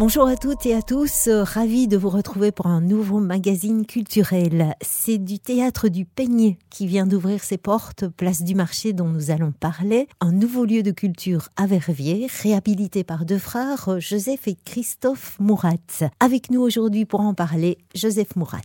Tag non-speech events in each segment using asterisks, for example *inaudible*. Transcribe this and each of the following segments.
Bonjour à toutes et à tous, ravi de vous retrouver pour un nouveau magazine culturel. C'est du théâtre du Peigné qui vient d'ouvrir ses portes, place du marché dont nous allons parler, un nouveau lieu de culture à Verviers, réhabilité par deux frères, Joseph et Christophe Mourat. Avec nous aujourd'hui pour en parler, Joseph Mourat.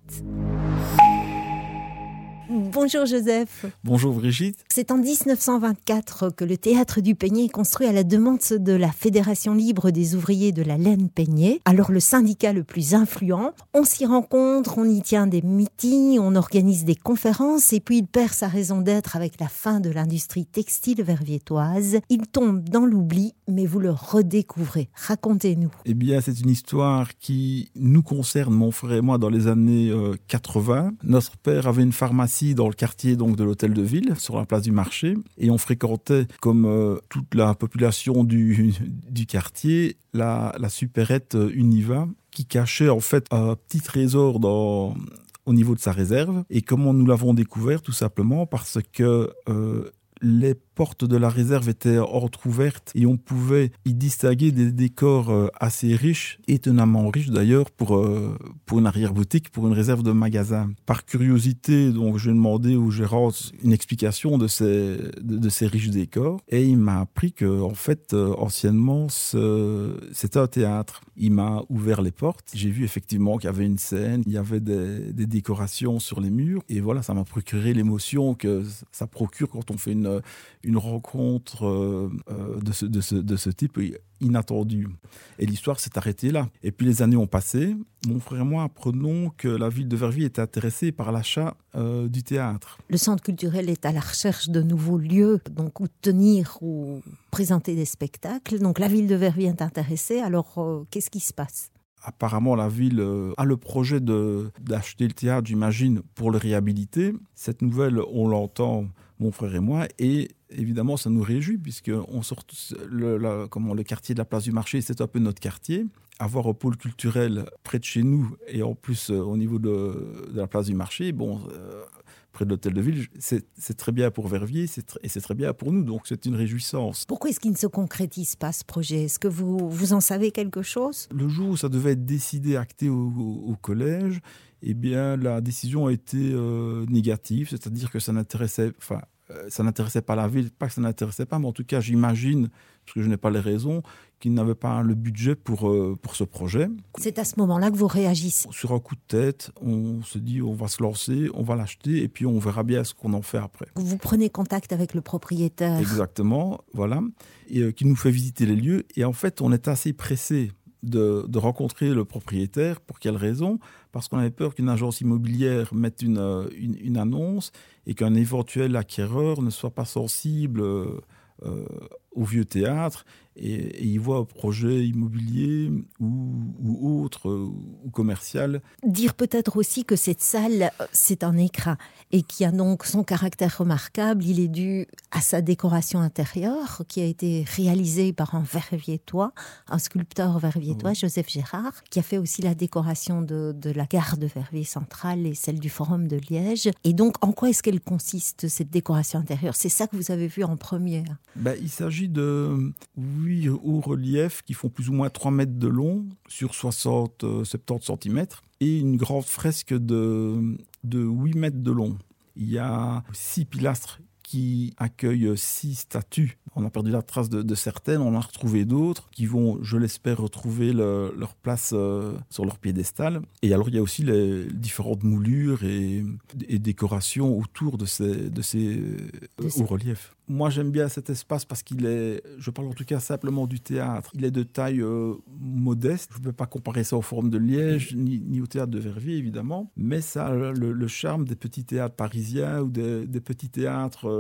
Bonjour Joseph. Bonjour Brigitte. C'est en 1924 que le théâtre du Peigné est construit à la demande de la Fédération libre des ouvriers de la laine Peigné, alors le syndicat le plus influent. On s'y rencontre, on y tient des meetings, on organise des conférences et puis il perd sa raison d'être avec la fin de l'industrie textile verviétoise. Il tombe dans l'oubli, mais vous le redécouvrez. Racontez-nous. Eh bien, c'est une histoire qui nous concerne, mon frère et moi, dans les années 80. Euh, Notre père avait une pharmacie dans le quartier donc de l'hôtel de ville, sur la place du marché, et on fréquentait, comme euh, toute la population du, du quartier, la, la supérette Univa, qui cachait en fait un petit trésor dans, au niveau de sa réserve. Et comment nous l'avons découvert? Tout simplement parce que euh, les portes de la réserve étaient entrouvertes et on pouvait y distinguer des décors euh, assez riches, étonnamment riches d'ailleurs pour, euh, pour une arrière-boutique, pour une réserve de magasin. Par curiosité, donc, j'ai demandé au gérant une explication de ces, de, ces riches décors et il m'a appris que, en fait, euh, anciennement, c'était un théâtre. Il m'a ouvert les portes. J'ai vu effectivement qu'il y avait une scène, il y avait des décorations sur les murs et voilà, ça m'a procuré l'émotion que ça procure quand on fait une une rencontre euh, euh, de, ce, de, ce, de, ce, type inattendue. Et l'histoire s'est arrêtée là. Et puis les années ont passé. Mon frère et moi apprenons que la ville de Verviers était intéressée par l'achat euh, du théâtre. Le centre culturel est à la recherche de nouveaux lieux, donc où tenir ou présenter des spectacles. Donc la ville de Verviers est intéressée. Alors qu'est-ce qui se passe? Apparemment la ville a le projet d'acheter le théâtre, j'imagine, pour le réhabiliter. Cette nouvelle, on l'entend mon frère et moi. Et évidemment, ça nous réjouit, puisque on sort le, comment, le quartier de la place du marché, c'est un peu notre quartier. Avoir un pôle culturel près de chez nous, et en plus euh, au niveau de, de, la place du marché, bon, euh, près de l'hôtel de ville, c'est très bien pour Verviers et c'est très bien pour nous. Donc c'est une réjouissance. Pourquoi est-ce qu'il ne se concrétise pas ce projet? Est-ce que vous, vous en savez quelque chose? Le jour où ça devait être décidé, acté au, au collège, eh bien, la décision a été euh, négative, c'est-à-dire que ça n'intéressait, enfin, euh, ça n'intéressait pas la ville, pas que ça n'intéressait pas, mais en tout cas, j'imagine, parce que je n'ai pas les raisons, qu'ils n'avaient pas le budget pour, euh, pour ce projet. C'est à ce moment-là que vous réagissez Sur un coup de tête, on se dit on va se lancer, on va l'acheter et puis on verra bien ce qu'on en fait après. Vous prenez contact avec le propriétaire Exactement, voilà, et qui nous fait visiter les lieux. Et en fait, on est assez pressé de, rencontrer le propriétaire. Pour quelle raison? Parce qu'on avait peur qu'une agence immobilière mette une, une, une annonce et qu'un éventuel acquéreur ne soit pas sensible euh, au vieux théâtre et, y voit un projet immobilier ou, ou autre ou commercial. Dire peut-être aussi que cette salle, c'est un écran et qui a donc son caractère remarquable. Il est dû à sa décoration intérieure qui a été réalisée par un verviétois, un sculpteur verviétois, oui. Joseph Gérard, qui a fait aussi la décoration de, de la gare de Verviers centrale et celle du Forum de Liège. Et donc, en quoi est-ce qu'elle consiste, cette décoration intérieure? C'est ça que vous avez vu en première? Ben, Il s'agit de huit hauts reliefs qui font plus ou moins 3 mètres de long sur 60-70 cm et une grande fresque de, de 8 mètres de long. Il y a six pilastres qui accueillent six statues. On a perdu la trace de, de certaines, on en a retrouvé d'autres qui vont, je l'espère, retrouver le, leur place euh, sur leur piédestal. Et alors, il y a aussi les différentes moulures et, et décorations autour de ces, de ces euh, hauts reliefs. Moi, j'aime bien cet espace parce qu'il est, je parle en tout cas simplement du théâtre, il est de taille euh, modeste. Je ne peux pas comparer ça aux formes de Liège ni, ni, au théâtre de Verviers, évidemment, mais ça a le, le charme des petits théâtres parisiens ou des, des petits théâtres euh,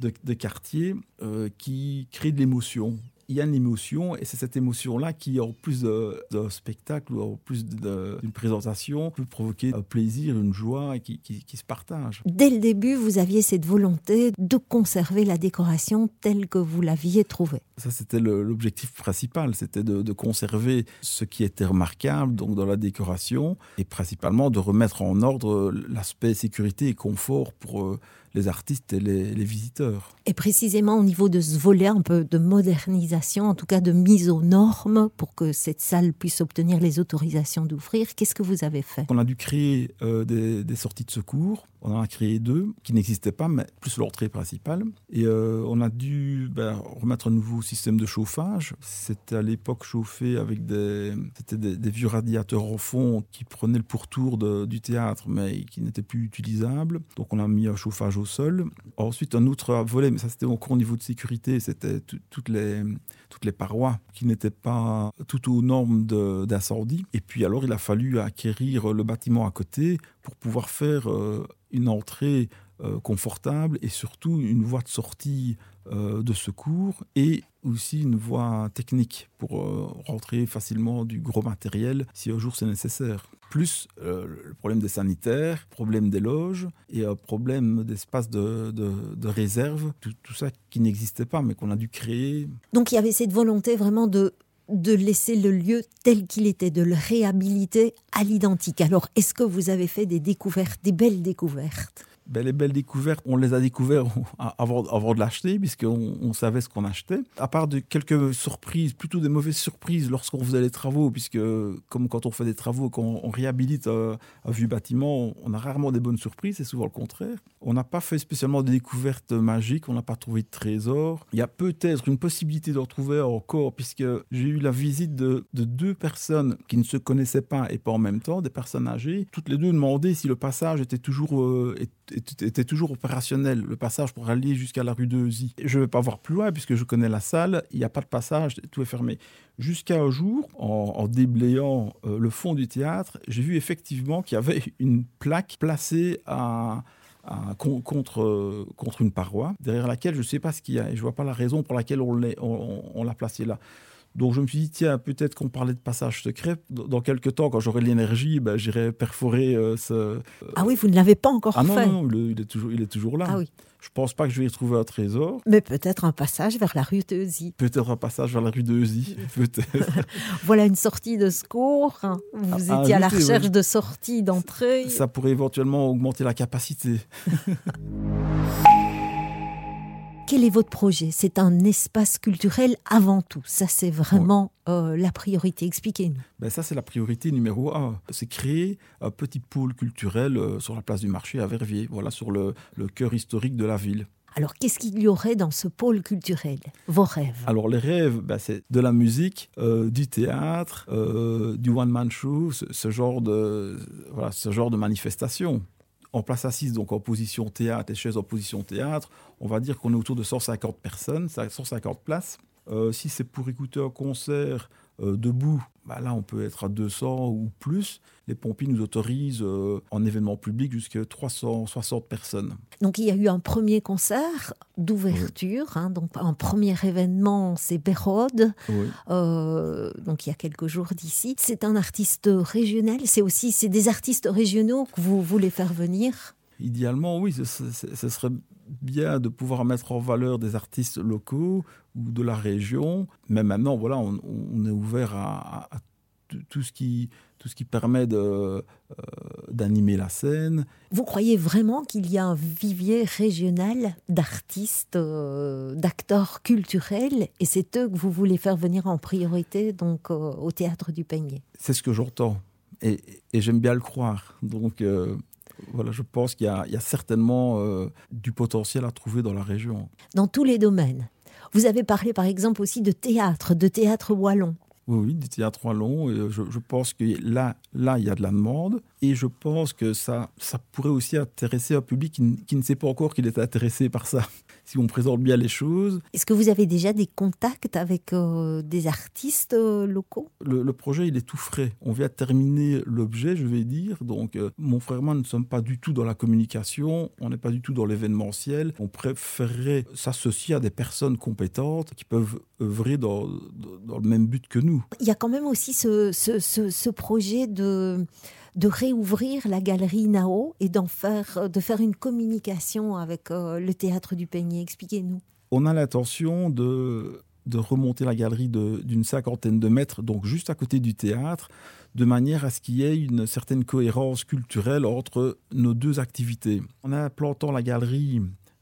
de, de, quartier euh, qui créent de l'émotion il y a une émotion et c'est cette émotion-là qui, en plus d'un spectacle ou en plus d'une présentation, peut provoquer un plaisir, une joie qui, qui, qui, se partage. Dès le début, vous aviez cette volonté de conserver la décoration telle que vous l'aviez trouvée. Ça, c'était l'objectif principal, c'était de, de, conserver ce qui était remarquable donc dans la décoration et principalement de remettre en ordre l'aspect sécurité et confort pour euh, les artistes et les, les, visiteurs. Et précisément au niveau de ce volet un peu de modernisation, en tout cas de mise aux normes pour que cette salle puisse obtenir les autorisations d'ouvrir, qu'est-ce que vous avez fait? On a dû créer euh, des, des, sorties de secours. On en a créé deux qui n'existaient pas, mais plus l'entrée principale. Et euh, on a dû ben, remettre un nouveau système de chauffage. C'était à l'époque chauffé avec des, c'était des, des, vieux radiateurs en fond qui prenaient le pourtour de, du théâtre, mais qui n'étaient plus utilisables. Donc on a mis un chauffage au Ensuite, un autre volet, mais ça c'était encore au niveau de sécurité, c'était toutes les, parois qui n'étaient pas tout aux normes d'incendie. Et puis alors, il a fallu acquérir le bâtiment à côté pour pouvoir faire euh, une entrée euh, confortable et surtout une voie de sortie de secours et aussi une voie technique pour euh, rentrer facilement du gros matériel si un jour c'est nécessaire. Plus euh, le problème des sanitaires, problème des loges et un problème d'espace de, de, réserve, tout, tout ça qui n'existait pas mais qu'on a dû créer. Donc il y avait cette volonté vraiment de de laisser le lieu tel qu'il était, de le réhabiliter à l'identique. Alors, est-ce que vous avez fait des découvertes, des belles découvertes? Les belles découvertes, on les a découvertes *laughs* avant, avant de l'acheter, puisqu'on on savait ce qu'on achetait. À part de quelques surprises, plutôt des mauvaises surprises lorsqu'on faisait les travaux, puisque comme quand on fait des travaux, quand on réhabilite un, un vieux bâtiment, on a rarement des bonnes surprises, c'est souvent le contraire. On n'a pas fait spécialement de découvertes magiques, on n'a pas trouvé de trésors. Il y a peut-être une possibilité d'en trouver encore, puisque j'ai eu la visite de, de, deux personnes qui ne se connaissaient pas et pas en même temps, des personnes âgées. Toutes les deux demandaient si le passage était toujours... Euh, toujours opérationnel, le passage pour aller jusqu'à la rue de Euzy. Je ne vais pas voir plus loin puisque je connais la salle, il n'y a pas de passage, tout est fermé. Jusqu'à un jour, en, déblayant euh, le fond du théâtre, j'ai vu effectivement qu'il y avait une plaque placée euh, contre une paroi, derrière laquelle je ne sais pas ce qu'il y a et je ne vois pas la raison pour laquelle on l'a placée là. Donc je me suis dit, tiens, peut-être qu'on parlait de passage secret. Dans quelques temps, quand j'aurai l'énergie, ben, j'irai perforer euh, ce... Euh... Ah oui, vous ne l'avez pas encore ah fait non, non, il est, toujours, il est toujours là. Ah oui. Je pense pas que je vais y trouver un trésor. Mais peut-être un passage vers la rue de Euzy. Peut-être un passage vers la rue de Euzy, *laughs* peut-être. *laughs* voilà une sortie de secours. Vous ah, étiez à la recherche oui. de sortie, d'entrée. Ça pourrait éventuellement augmenter la capacité. *laughs* quel est votre projet? C'est un espace culturel avant tout. Ça, c'est vraiment ouais. euh, la priorité. Expliquez-nous. Ben ça, c'est la priorité numéro un. C'est créer un petit pôle culturel euh, sur la place du marché à Verviers, voilà, sur le, le cœur historique de la ville. Alors, qu'est-ce qu'il y aurait dans ce pôle culturel? Vos rêves? Alors, les rêves, ben, c'est de la musique, euh, du théâtre, euh, du one-man show, ce, ce, genre de, voilà, ce genre de manifestation en place assise, donc en position théâtre et chaises en position théâtre, on va dire qu'on est autour de 150 personnes, 150 places. Euh, si c'est pour écouter un concert euh, debout, bah là on peut être à 200 ou plus. Les pompiers nous autorisent euh, en événement public jusqu'à 360 personnes. Donc il y a eu un premier concert d'ouverture, oui. hein, donc un premier événement, c'est Bérode, oui. donc il y a quelques jours d'ici. C'est un artiste régional, c'est aussi c'est des artistes régionaux que vous voulez faire venir? Idéalement, oui, ce, ce, ce serait bien de pouvoir mettre en valeur des artistes locaux ou de la région. Mais maintenant, voilà, on, on est ouvert à, à, tout ce qui tout ce qui permet euh, d'animer euh, la scène. Vous croyez vraiment qu'il y a un vivier régional d'artistes, euh, d'acteurs culturels, et c'est eux que vous voulez faire venir en priorité donc euh, au théâtre du Peigné C'est ce que j'entends, et, et j'aime bien le croire. Donc voilà, je pense qu'il y, y, a certainement euh, du potentiel à trouver dans la région. Dans tous les domaines. Vous avez parlé par exemple aussi de théâtre, de théâtre wallon. Oui, oui, du théâtre wallon. Et je, je, pense que là, là, il y a de la demande. Et je pense que ça, ça pourrait aussi intéresser un public qui, qui ne sait pas encore qu'il est intéressé par ça si on présente bien les choses. Est-ce que vous avez déjà des contacts avec euh, des artistes euh, locaux? Le, le, projet, il est tout frais. On vient de terminer l'objet, je vais dire. Donc, euh, mon frère et moi ne sommes pas du tout dans la communication, on n'est pas du tout dans l'événementiel. On préférerait s'associer à des personnes compétentes qui peuvent œuvrer dans, dans, le même but que nous. Il y a quand même aussi ce, ce, ce, ce projet de de réouvrir la galerie Nao et d'en faire, de faire une communication avec euh, le théâtre du Peigné. Expliquez-nous. On a l'intention de de remonter la galerie d'une cinquantaine de mètres, donc juste à côté du théâtre, de manière à ce qu'il y ait une certaine cohérence culturelle entre nos deux activités. En implantant la galerie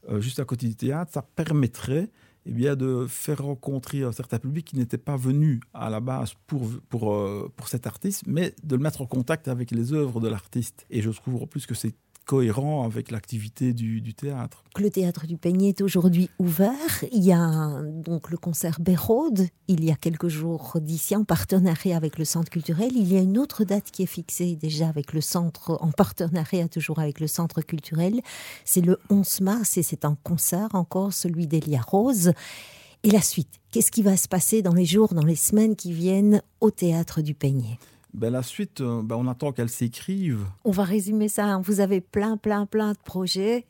euh, juste à côté du théâtre, ça permettrait eh bien, de faire rencontrer un certain public qui n'était pas venu à la base pour, pour, euh, pour cet artiste, mais de le mettre en contact avec les œuvres de l'artiste. Et je trouve en plus que c'est cohérent avec l'activité du, théâtre. Le théâtre du Peigné est aujourd'hui ouvert. Il y a donc le concert Bérode, il y a quelques jours d'ici, en partenariat avec le Centre culturel. Il y a une autre date qui est fixée déjà avec le Centre, en partenariat toujours avec le Centre culturel. C'est le 11 mars et c'est un concert encore, celui d'Elia Rose. Et la suite, qu'est-ce qui va se passer dans les jours, dans les semaines qui viennent au théâtre du Peigné ben, la suite, euh, ben, on attend qu'elle s'écrive. On va résumer ça. Hein. Vous avez plein, plein, plein de projets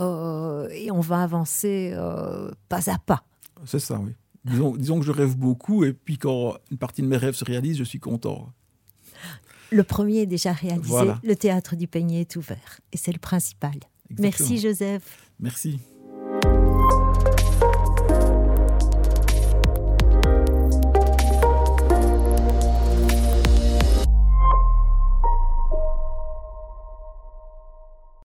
euh, et on va avancer euh, pas à pas. C'est ça, oui. Disons, disons, que je rêve beaucoup et puis quand une partie de mes rêves se réalise, je suis content. Le premier est déjà réalisé. Le théâtre du Peigné est ouvert et c'est le principal. Merci Joseph. Merci.